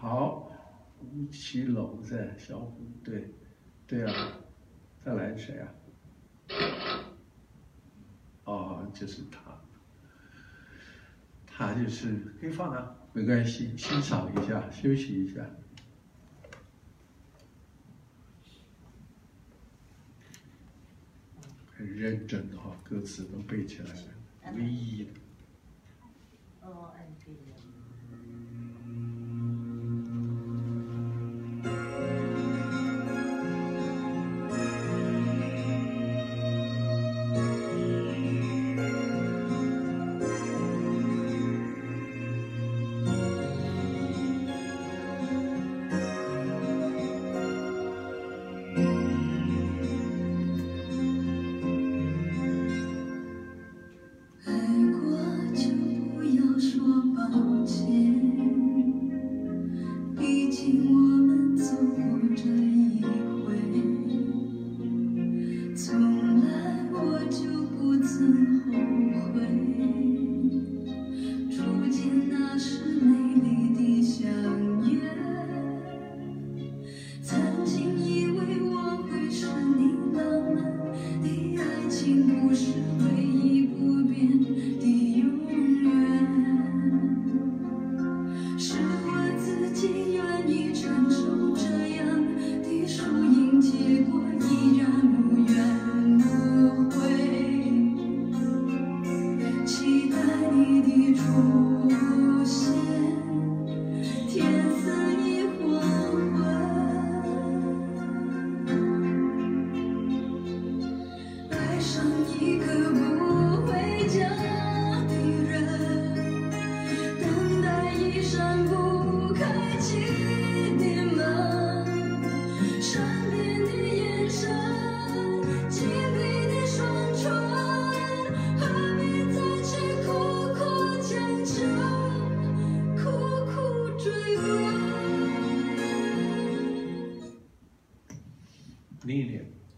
好，吴奇隆在小虎，队，对啊，再来谁啊？哦，就是他，他就是可以放啊，没关系，欣赏一下，休息一下。很认真的哈，歌词都背起来了，唯一的。哦，曾后悔初见那时美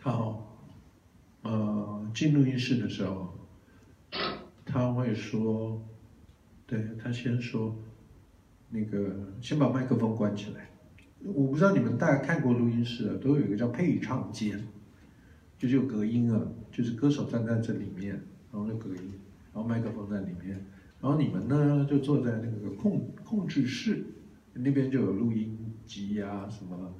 好，呃进录音室的时候，他会说，对，他先说，那个先把麦克风关起来。我不知道你们大家看过录音室啊，都有一个叫配唱间，就是有隔音啊，就是歌手站在这里面，然后那隔音，然后麦克风在里面，然后你们呢就坐在那个控控制室，那边就有录音机啊，什么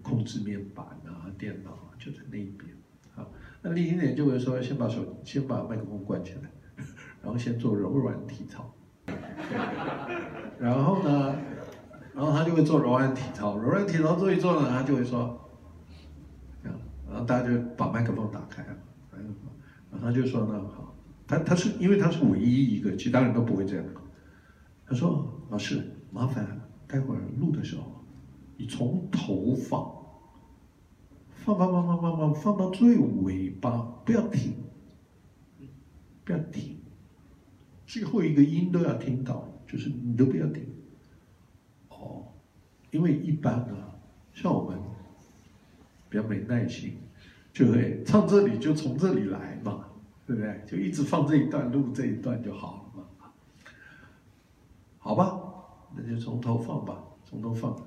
控制面板啊，电脑，就在那一边。好那厉一点就会说，先把手，先把麦克风关起来，然后先做柔软体操。然后呢，然后他就会做柔软体操，柔软体操做一做呢，他就会说，这样，然后大家就把麦克风打开了，然后他就说呢，好，他他是因为他是唯一一个，其他人都不会这样。他说，老师，麻烦待会儿录的时候，你从头放。放放放放放放放到最尾巴，不要停，不要停，最后一个音都要听到，就是你都不要停。哦，因为一般啊，像我们比较没耐心，就会唱这里就从这里来嘛，对不对？就一直放这一段录这一段就好了嘛。好吧，那就从头放吧，从头放，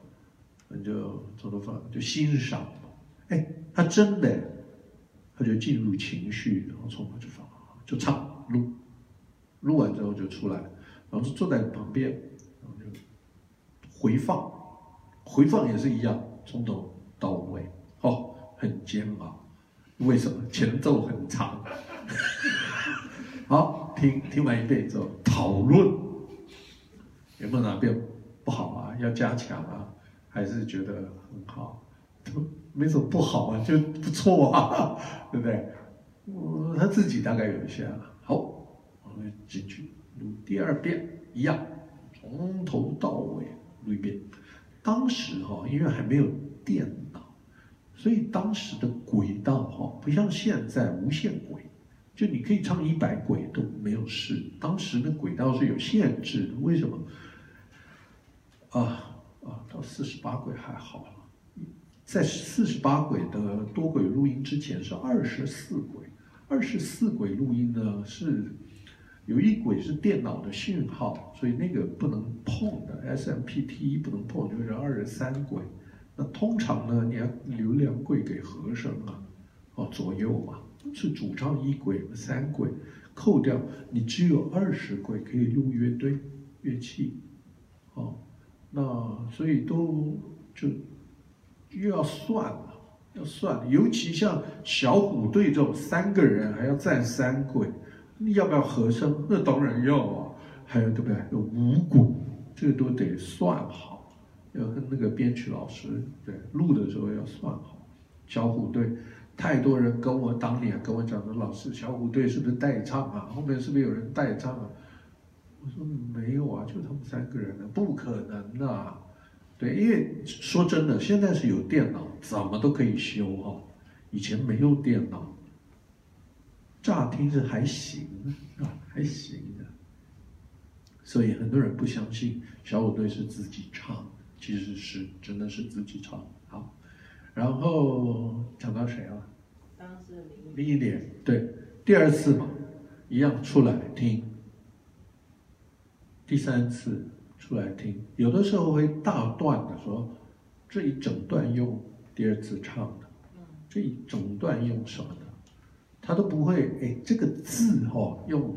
那就从头放，就欣赏。哎，他真的，他就进入情绪，然后从头就放，就唱录，录完之后就出来，然后就坐在旁边，然后就回放，回放也是一样，从头到尾，哦，很煎熬，为什么？前奏很长，好，听听完一遍之后讨论，有没有哪边不好啊？要加强啊？还是觉得很好？没什么不好啊，就不错啊，对不对？我他自己大概有一些啊。好，我们进去录第二遍，一样，从头到尾录一遍。当时哈，因为还没有电脑，所以当时的轨道哈，不像现在无限轨，就你可以唱一百轨都没有事。当时的轨道是有限制的，为什么？啊啊，到四十八轨还好。在四十八轨的多轨录音之前是二十四轨，二十四轨录音呢是有一轨是电脑的讯号，所以那个不能碰的，SMPTE 不能碰，就是二十三轨。那通常呢，你要留两轨给和声啊，哦左右嘛，是主唱一轨三轨，扣掉你只有二十轨可以用乐队乐器，哦，那所以都就又要算了，要算，尤其像小虎队这种三个人还要站三轨。你要不要和声？那当然要啊，还有对不对？有五轨，这个都得算好，要跟那个编曲老师对录的时候要算好。小虎队，太多人跟我当年跟我讲说，老师，小虎队是不是代唱啊？后面是不是有人代唱啊？我说没有啊，就他们三个人的，不可能啊。对，因为说真的，现在是有电脑，怎么都可以修哈。以前没有电脑。乍听是还行啊，还行的，所以很多人不相信小虎队是自己唱，其实是真的是自己唱。好，然后讲到谁了？当时林忆莲，对，第二次嘛，一样出来听，第三次出来听，有的时候会大段的说，这一整段用第二次唱的，这一整段用什么的？他都不会，哎，这个字哈、哦、用，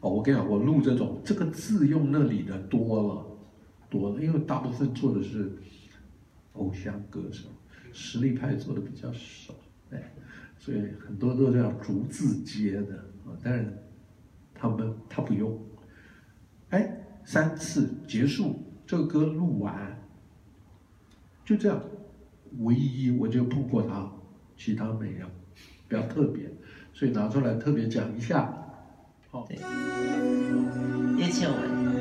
哦，我跟你讲，我录这种这个字用那里的多了，多了，因为大部分做的是偶像歌手，实力派做的比较少，哎，所以很多都是要逐字接的啊，但是他们他不用，哎，三次结束，这个歌录完，就这样，唯一我就碰过它，其他没有，比较特别。所以拿出来特别讲一下，好。叶倩文。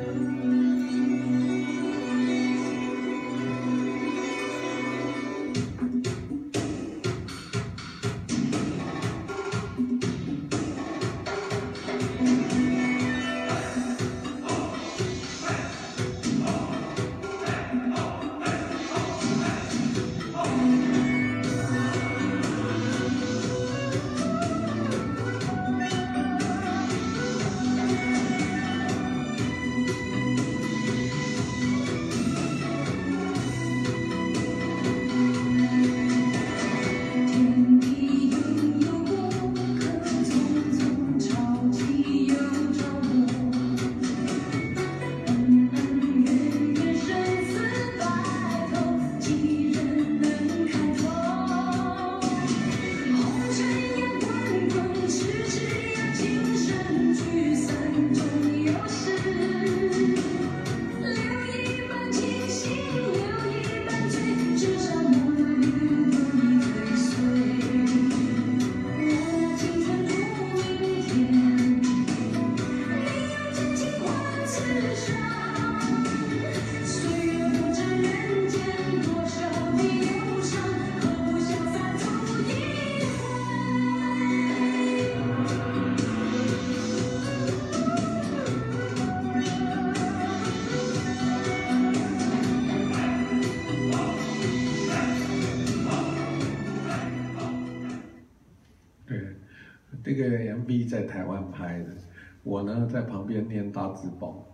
在旁边念大字报，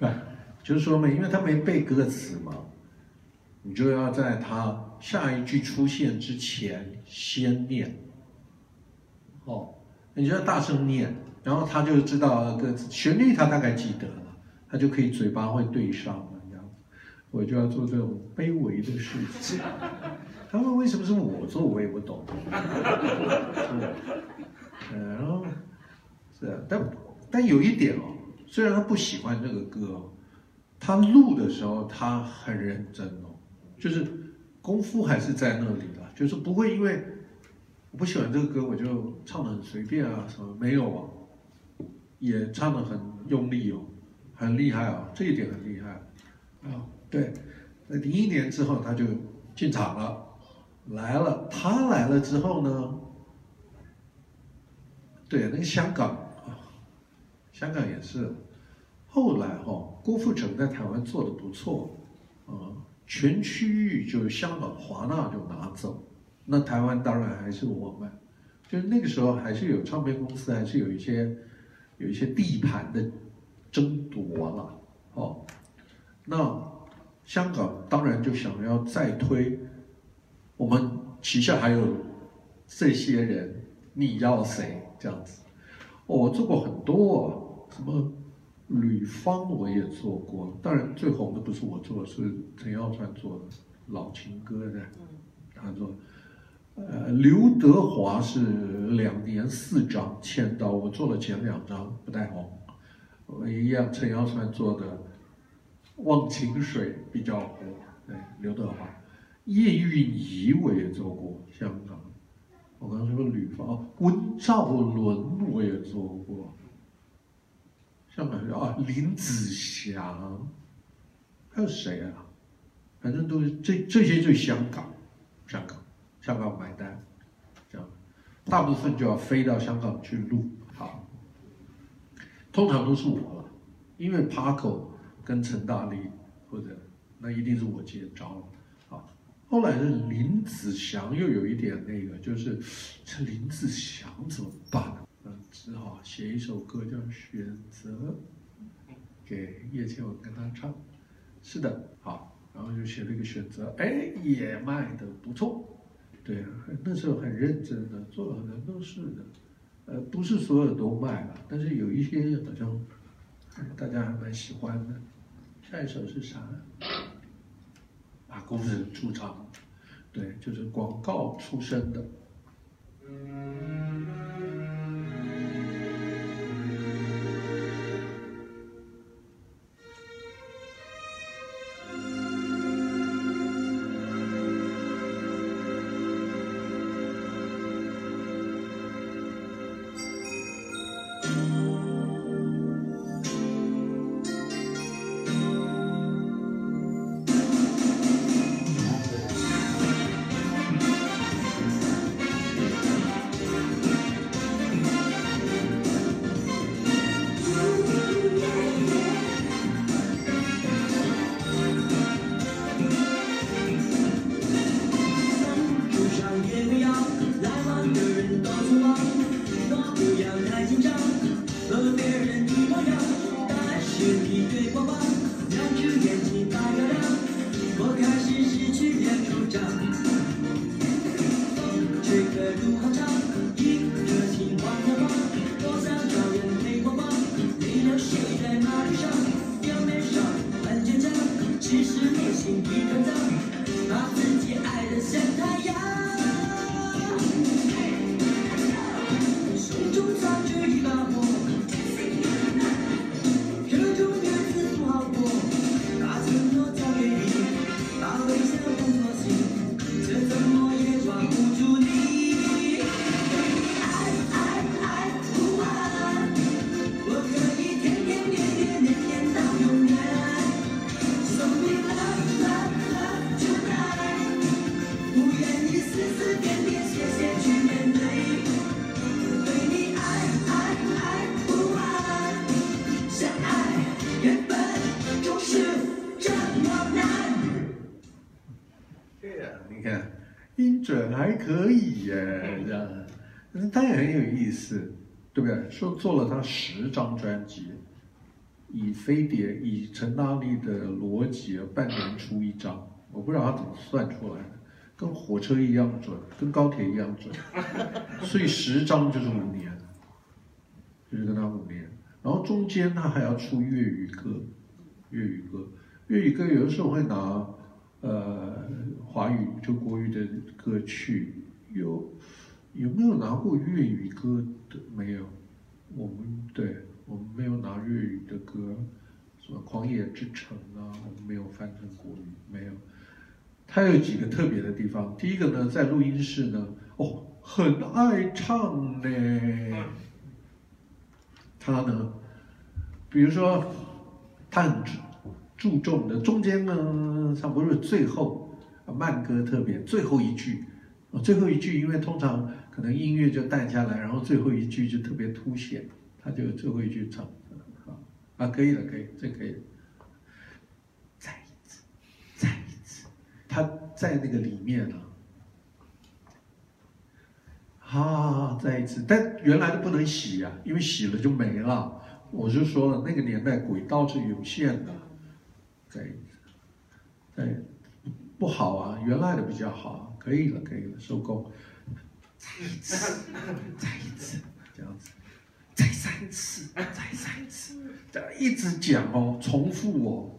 啊，就是说嘛，因为他没背歌词嘛，你就要在他下一句出现之前先念，哦，你就要大声念，然后他就知道歌词旋律，他大概记得了，他就可以嘴巴会对上了这样子，我就要做这种卑微的事情。他们为什么是我做，我也不懂。嗯，然后是啊，但但有一点哦，虽然他不喜欢这个歌，他录的时候他很认真哦，就是功夫还是在那里的，就是不会因为我不喜欢这个歌，我就唱的很随便啊什么没有啊，也唱的很用力哦，很厉害哦，这一点很厉害啊。对，那零一年之后他就进场了，来了，他来了之后呢？对，那个香港啊，香港也是，后来哈、哦，郭富城在台湾做的不错，啊，全区域就是香港华纳就拿走，那台湾当然还是我们，就是那个时候还是有唱片公司，还是有一些有一些地盘的争夺了，哦，那香港当然就想要再推，我们旗下还有这些人，你要谁这样子？哦，我做过很多，什么吕方我也做过，当然最红的不是我做的，是陈耀川做的《老情歌》的，他做。呃，刘德华是两年四张签到，我做了前两张不太红，我一样陈耀川做的《忘情水》比较红，对，刘德华，叶蕴仪我也做过香港，我刚刚说吕方，温兆伦我也做过，香港啊林子祥，还有谁啊？反正都是这这些就香港，香港。香港买单，这样，大部分就要飞到香港去录，好，通常都是我了，因为 Paco 跟陈大力或者那一定是我接招了，好，后来的林子祥又有一点那个，就是这林子祥怎么办？嗯，只好写一首歌叫《选择》，给叶倩文跟他唱，是的，好，然后就写了一个选择，哎，也卖的不错。对，那时候很认真的，做了很多事的，呃，不是所有都卖了，但是有一些好像大家还蛮喜欢的。下一首是啥？啊，工人出场，对，就是广告出身的。嗯他也很有意思，对不对？说做了他十张专辑，以飞碟、以陈大力的逻辑，半年出一张，我不知道他怎么算出来的，跟火车一样准，跟高铁一样准，所以十张就是五年，就是跟他五年，然后中间他还要出粤语歌，粤语歌，粤语歌有的时候会拿。呃，华语就国语的歌曲有有没有拿过粤语歌的？没有，我们对我们没有拿粤语的歌，什么《狂野之城》啊，我们没有翻成国语，没有。他有几个特别的地方，第一个呢，在录音室呢，哦，很爱唱呢。他呢，比如说，他很。注重的中间呢，差不多是最后慢歌特别最后一句，最后一句，因为通常可能音乐就淡下来，然后最后一句就特别凸显，他就最后一句唱，啊，可以了，可以，这可以，再一次，再一次，他在那个里面呢，啊，啊，再一次，但原来的不能洗呀、啊，因为洗了就没了。我就说了，那个年代轨道是有限的，再一次，再不好啊，原来的比较好，可以了，可以了，收工。再一次，再一次，这样子，再三次，再三次，这样一直讲哦，重复哦，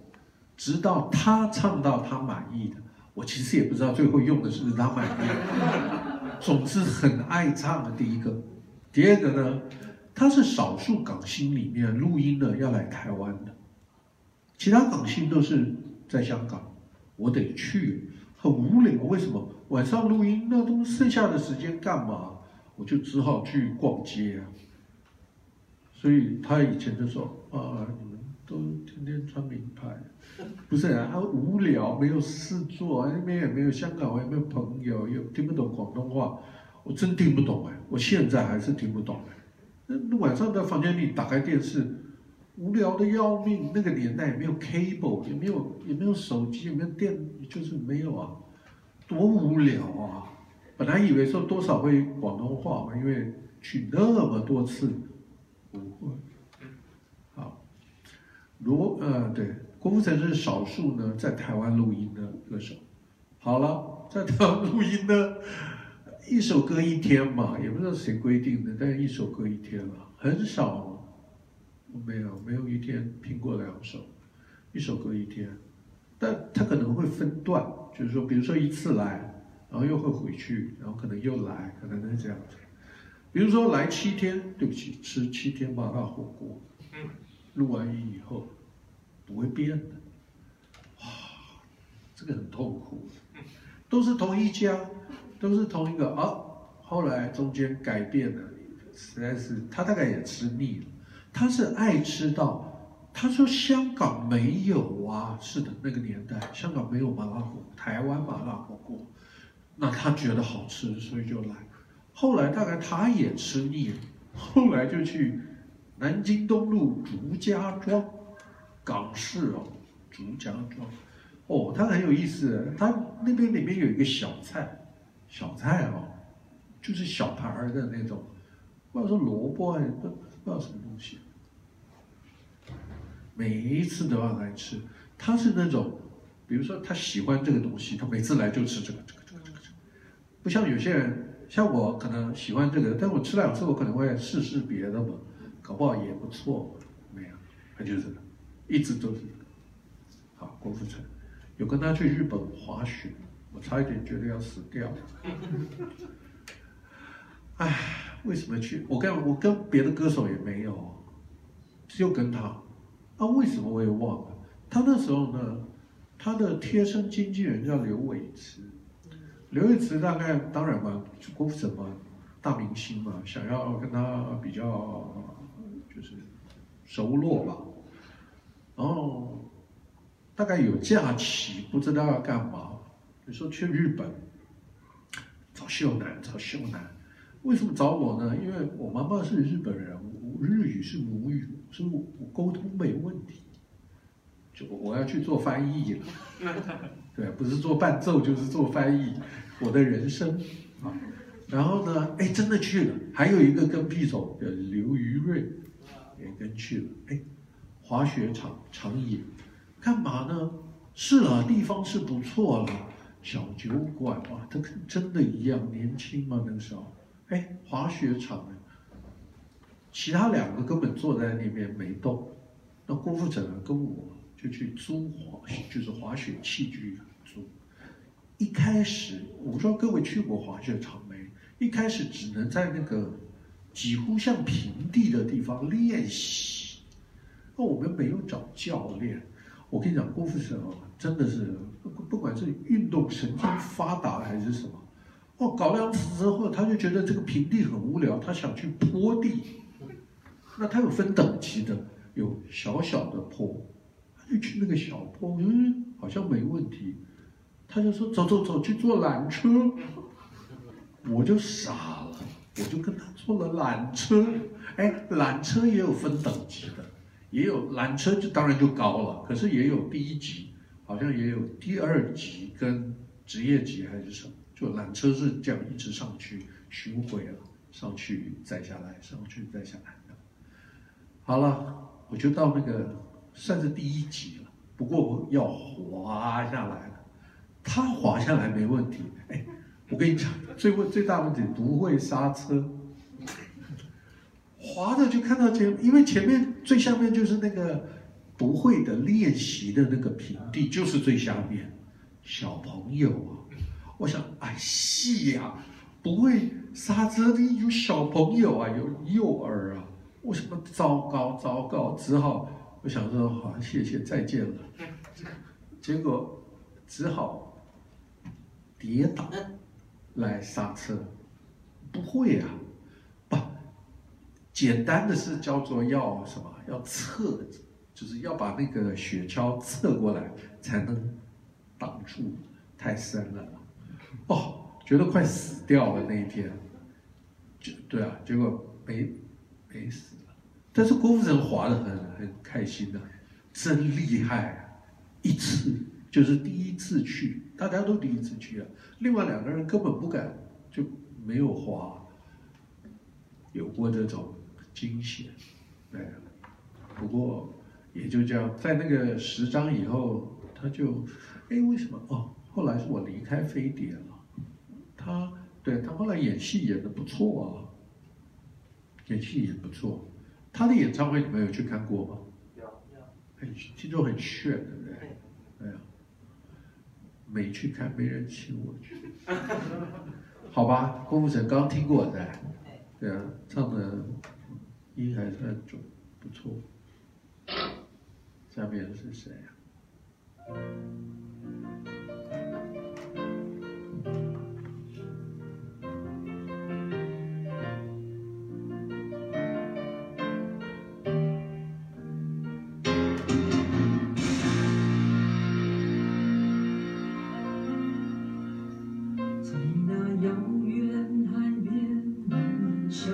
直到他唱到他满意的。我其实也不知道最后用的是不是他满意，总之很爱唱的。第一个，第二个呢，他是少数港星里面录音的要来台湾的，其他港星都是在香港，我得去，很无聊。为什么晚上录音？那都剩下的时间干嘛？我就只好去逛街啊。所以他以前就说啊，你们都天天穿名牌。不是啊，他无聊，没有事做，那边也没有香港，我也没有朋友，又听不懂广东话，我真听不懂哎，我现在还是听不懂哎。那晚上在房间里打开电视，无聊的要命。那个年代也没有 cable，也没有也没有手机，也没有电，就是没有啊，多无聊啊！本来以为说多少会广东话嘛，因为去那么多次，不会。好，罗呃对。郭富城是少数呢，在台湾录音的歌手。好了，在台湾录音呢，一首歌一天嘛，也不知道谁规定的，但一首歌一天了，很少，没有没有一天拼过两首，一首歌一天，但他可能会分段，就是说，比如说一次来，然后又会回去，然后可能又来，可能是这样子。比如说来七天，对不起，吃七天麻辣火锅，录完音以后。不会变的，哇，这个很痛苦，都是同一家，都是同一个啊。后来中间改变了，实在是他大概也吃腻了。他是爱吃到，他说香港没有啊，是的，那个年代香港没有麻辣火锅，台湾麻辣火锅，那他觉得好吃，所以就来。后来大概他也吃腻了，后来就去南京东路竹家庄。港式哦，竹家庄，哦，他很有意思。他那边里面有一个小菜，小菜哦，就是小盘儿的那种，或者说萝卜还是不不知道什么东西。每一次都要来吃。他是那种，比如说他喜欢这个东西，他每次来就吃这个这个这个这个这个。不像有些人，像我可能喜欢这个，但我吃两次我可能会试试别的嘛，搞不好也不错。没有，他就是。一直都是，好，郭富城，有跟他去日本滑雪，我差一点觉得要死掉。哎，为什么去？我跟我跟别的歌手也没有，只有跟他。啊，为什么我也忘了？他那时候呢，他的贴身经纪人叫刘伟慈，刘伟慈大概当然嘛，郭富城嘛，大明星嘛，想要跟他比较就是熟络吧。然后大概有假期，不知道要干嘛，就说去日本找秀男，找秀男。为什么找我呢？因为我妈妈是日本人，我日语是母语，所以我我沟通没问题。就我要去做翻译了，对，不是做伴奏就是做翻译，我的人生啊。然后呢，哎，真的去了，还有一个跟屁虫的刘于瑞也跟去了，哎。滑雪场长野，干嘛呢？是啊，地方是不错了，小酒馆哇，这跟真的一样，年轻嘛那个时候，哎，滑雪场，其他两个根本坐在那边没动，那郭富城跟我就去租滑，就是滑雪器具租。一开始我不知道各位去过滑雪场没？一开始只能在那个几乎像平地的地方练习。那我们没有找教练，我跟你讲，郭富城哦，真的是不不管是运动神经发达还是什么，哦，搞两次之后，他就觉得这个平地很无聊，他想去坡地。那他有分等级的，有小小的坡，他就去那个小坡，嗯，好像没问题，他就说走走走，去坐缆车，我就傻了，我就跟他坐了缆车，哎，缆车也有分等级的。也有缆车，就当然就高了，可是也有第一级，好像也有第二级跟职业级还是什么，就缆车是这样一直上去巡回了。上去再下来，上去再下来。好了，我就到那个算是第一集了，不过我要滑下来了。他滑下来没问题，哎，我跟你讲，最问 最大问题不会刹车，滑的就看到前，因为前面最下面就是那个不会的练习的那个平地，就是最下面，小朋友啊，我想，哎，是呀，不会刹车的有小朋友啊，有幼儿啊，为什么糟糕糟糕，只好我想说好，谢谢再见了，结果只好。跌倒来刹车，不会啊，不，简单的是叫做要什么？要侧，就是要把那个雪橇侧过来才能挡住，太深了。哦，觉得快死掉了那一天，就对啊，结果没没死了，但是郭富城滑得很很开心的，真厉害啊，一次。就是第一次去，大家都第一次去啊。另外两个人根本不敢，就没有滑，有过这种惊险，对。不过也就这样，在那个十张以后，他就，哎，为什么？哦，后来是我离开飞碟了。他，对，他后来演戏演得不错啊，演戏演不错。他的演唱会你们有去看过吗？有有。很听说很炫，对不对？对啊。没去看，没人请我去，好吧。郭富城刚听过的，对啊，唱的音还算准，不错。下面是谁啊？是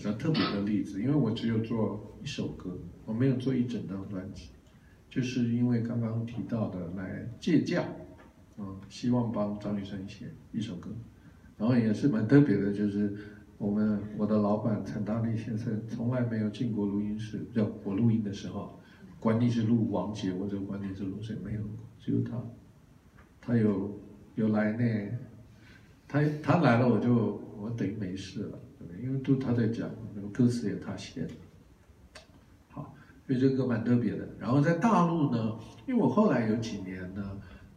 比较特别的例子，因为我只有做一首歌，我没有做一整张专辑，就是因为刚刚提到的来借教，嗯，希望帮张雨生写一首歌，然后也是蛮特别的，就是我们我的老板陈大力先生从来没有进过录音室，就我录音的时候，管你是录王杰或者管你是录谁，没有，只有他，他有有来呢，他他来了我就我等于没事了。因为都他在讲，那个歌词也他写的，好，所以这个蛮特别的。然后在大陆呢，因为我后来有几年呢，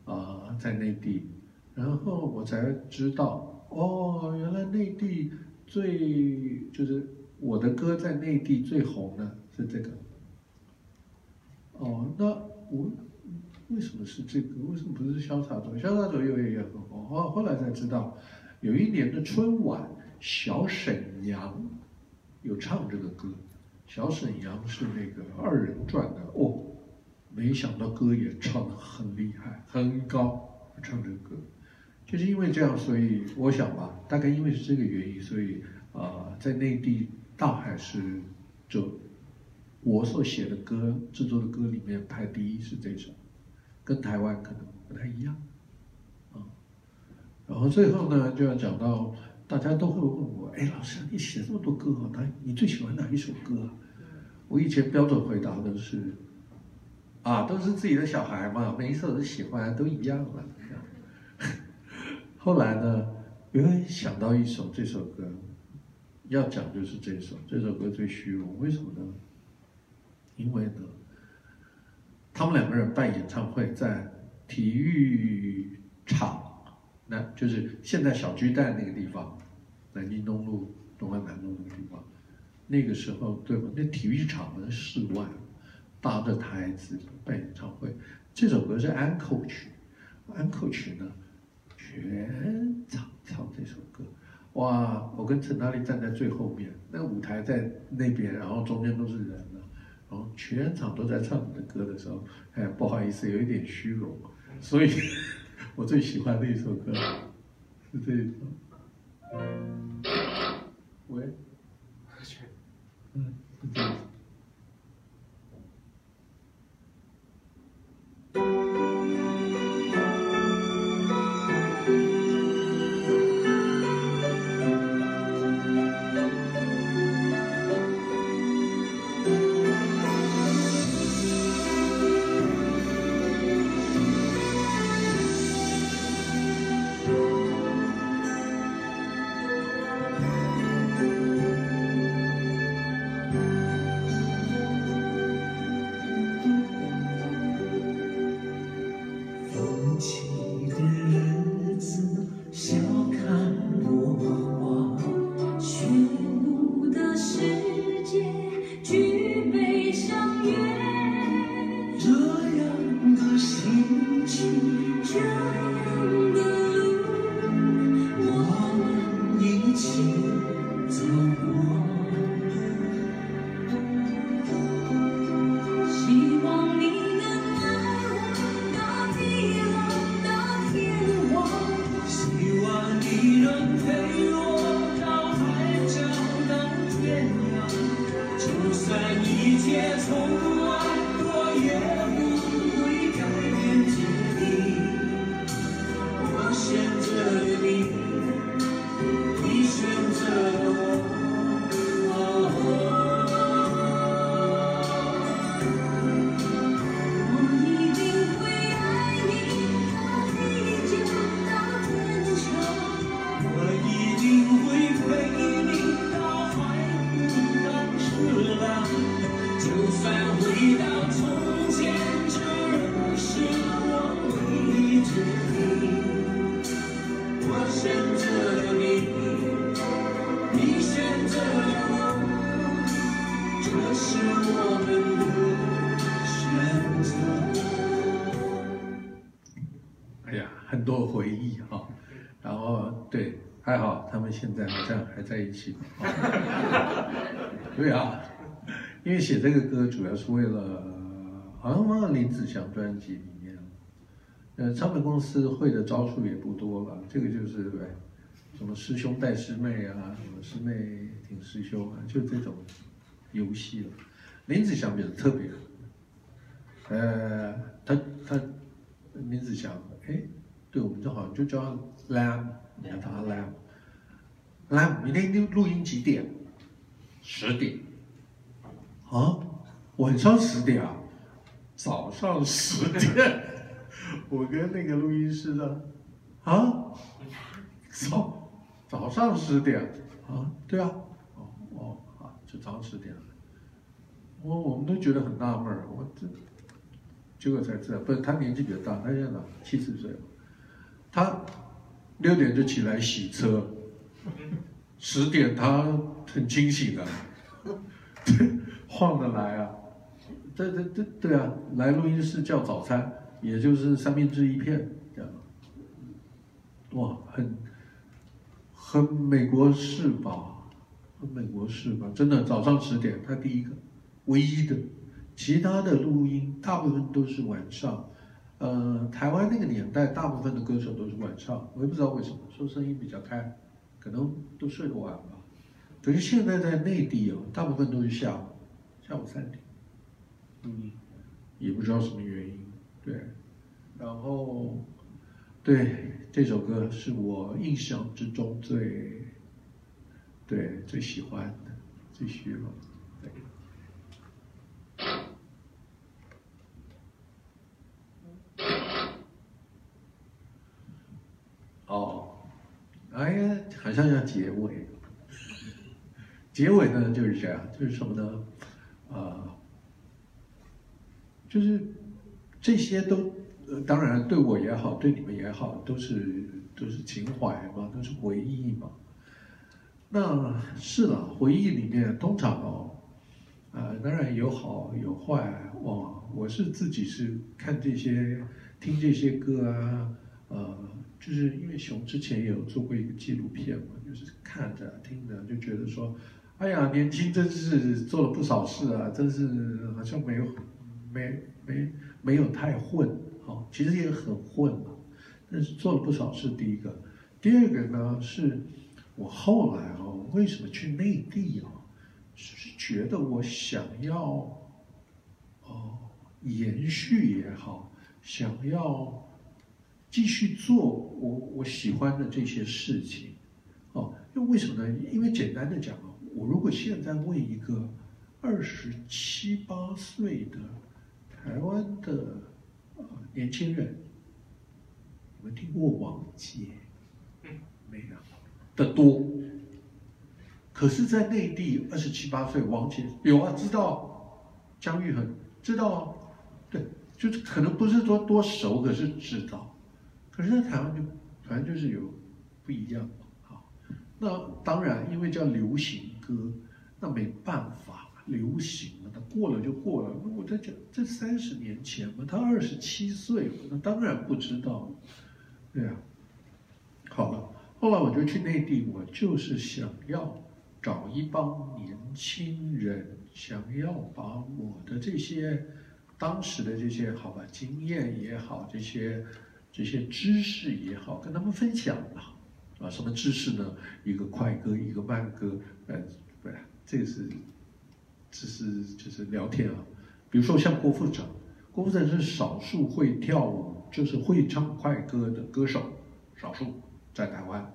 啊、呃，在内地，然后我才知道，哦，原来内地最就是我的歌在内地最红的是这个，哦，那我为什么是这个？为什么不是潇洒走？潇洒走又也很红。后后来才知道，有一年的春晚，小沈阳有唱这个歌。小沈阳是那个二人转的哦，没想到歌也唱得很厉害，很高，唱这个歌，就是因为这样，所以我想吧，大概因为是这个原因，所以啊、在内地大海是就。我所写的歌、制作的歌里面排第一是这首，跟台湾可能不太一样，啊，然后最后呢就要讲到，大家都会问我，哎，老师你写这么多歌，哪你最喜欢哪一首歌？我以前标准回答的是，啊，都是自己的小孩嘛，每一首都喜欢，都一样了。后来呢，因为想到一首这首歌，要讲就是这首，这首歌最虚荣，为什么呢？因为呢，他们两个人办演唱会，在体育场，那就是现在小巨蛋那个地方，南京东路、东万南路那个地方，那个时候对吧？那体育场的室外，搭着台子办演唱会。这首歌是安可曲，安可曲呢，全场唱这首歌。哇！我跟陈大力站在最后面，那舞台在那边，然后中间都是人。然后全场都在唱你的歌的时候，哎，不好意思，有一点虚荣，所以 我最喜欢的一首歌是这一首。 왜? 응. 还好，他们。现在好像还在一起，对啊，因为写这个歌主要是为了，好像放到林子祥专辑里面，呃，唱片公司会的招数也不多了，这个就是对，什么师兄带师妹啊，什么师妹挺师兄啊，就这种游戏了。林子祥比较特别，呃，他他林子祥，哎，对我们这好像就叫 Lam，你看他来。来，明天录录音几点？十点。啊，晚上十点啊？早上十点。我跟那个录音师的，啊，早早上十点啊？对啊。哦哦，好，就早上十点。我我们都觉得很纳闷，我这结果才知道，不是他年纪比较大，他现在七十岁了，他六点就起来洗车。十点他很清醒的，晃得来啊，对对对对啊，来录音室叫早餐，也就是三明治一片这样。哇，很很美国式吧，很美国式吧，真的早上十点，他第一个，唯一的，其他的录音大部分都是晚上。呃，台湾那个年代，大部分的歌手都是晚上，我也不知道为什么，说声音比较开，可能都睡得晚吧。可是现在在内地哦，大部分都是下午，下午三点，嗯，也不知道什么原因，对。然后，对，这首歌是我印象之中最，对，最喜欢的，最喜欢的。哎呀，好像要结尾。结尾呢就是这样，就是什么呢？啊、呃，就是这些都，呃，当然对我也好，对你们也好，都是都是情怀嘛，都是回忆嘛。那是了，回忆里面通常哦，啊、呃，当然有好有坏。哇，我是自己是看这些，听这些歌啊，呃。就是因为熊之前也有做过一个纪录片嘛，就是看着听着就觉得说，哎呀，年轻真是做了不少事啊，真是好像没有没没没有太混，好，其实也很混嘛，但是做了不少事。第一个，第二个呢，是我后来哦，为什么去内地啊？是觉得我想要哦延续也好，想要。继续做我我喜欢的这些事情，哦，因为为什么呢？因为简单的讲啊，我如果现在问一个二十七八岁的台湾的呃年轻人，你们听过王杰？嗯没有的多。可是，在内地二十七八岁，王杰有啊，知道姜育恒，知道，对，就是可能不是说多熟，可是知道。可是，在台湾就反正就是有不一样，好，那当然，因为叫流行歌，那没办法，流行嘛，它过了就过了。那我在讲这三十年前嘛，他二十七岁，那当然不知道，对啊。好了，后来我就去内地，我就是想要找一帮年轻人，想要把我的这些当时的这些好吧经验也好，这些。这些知识也好，跟他们分享吧，啊，什么知识呢？一个快歌，一个慢歌，呃，不，这个是，只是就是聊天啊。比如说像郭富城，郭富城是少数会跳舞，就是会唱快歌的歌手，少数在台湾。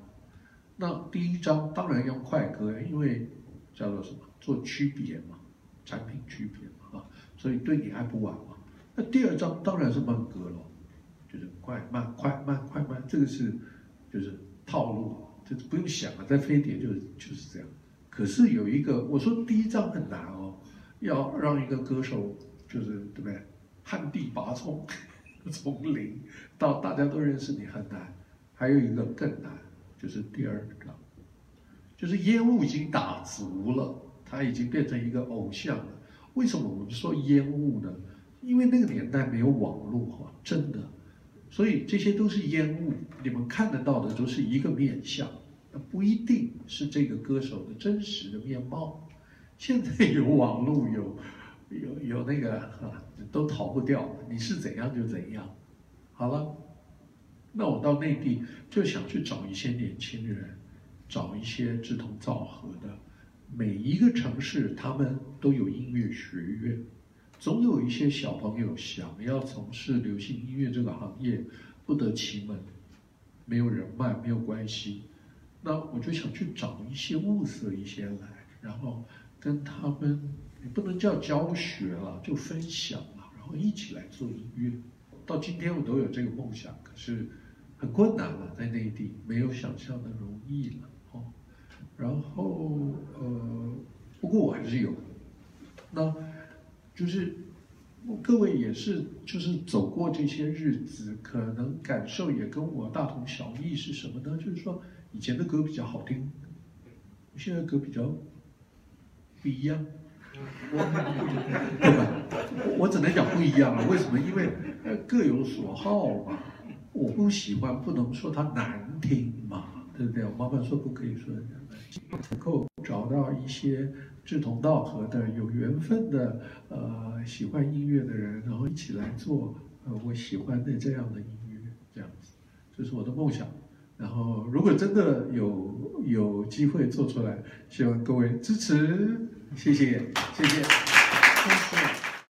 那第一张当然用快歌，因为叫做什么？做区别嘛，产品区别嘛，啊，所以对你爱不完嘛。那第二张当然是慢歌了。快慢快慢快慢，这个是就是套路，这不用想了，在飞碟就就是这样。可是有一个，我说第一张很难哦，要让一个歌手就是对不对，旱地拔葱，从零到大家都认识你很难。还有一个更难，就是第二张，就是烟雾已经打足了，他已经变成一个偶像了。为什么我们说烟雾呢？因为那个年代没有网络哈，真的。所以这些都是烟雾，你们看得到的都是一个面相，那不一定是这个歌手的真实的面貌。现在有网络，有有有那个啊，都逃不掉，你是怎样就怎样。好了，那我到内地就想去找一些年轻人，找一些志同道合的。每一个城市他们都有音乐学院。总有一些小朋友想要从事流行音乐这个行业，不得其门，没有人脉，没有关系，那我就想去找一些物色一些来，然后跟他们，也不能叫教学了，就分享了，然后一起来做音乐。到今天我都有这个梦想，可是很困难了，在内地没有想象的容易了哦。然后呃，不过我还是有，那。就是各位也是，就是走过这些日子，可能感受也跟我大同小异。是什么呢？就是说以前的歌比较好听，现在歌比较不一样。对吧？我只能讲不一样了。为什么？因为呃各有所好嘛。我不喜欢，不能说它难听嘛，对不对？我妈妈说不可以说。能够找到一些志同道合的、有缘分的，呃，喜欢音乐的人，然后一起来做呃我喜欢的这样的音乐，这样子，这是我的梦想。然后，如果真的有有机会做出来，希望各位支持，谢谢，谢谢，谢谢。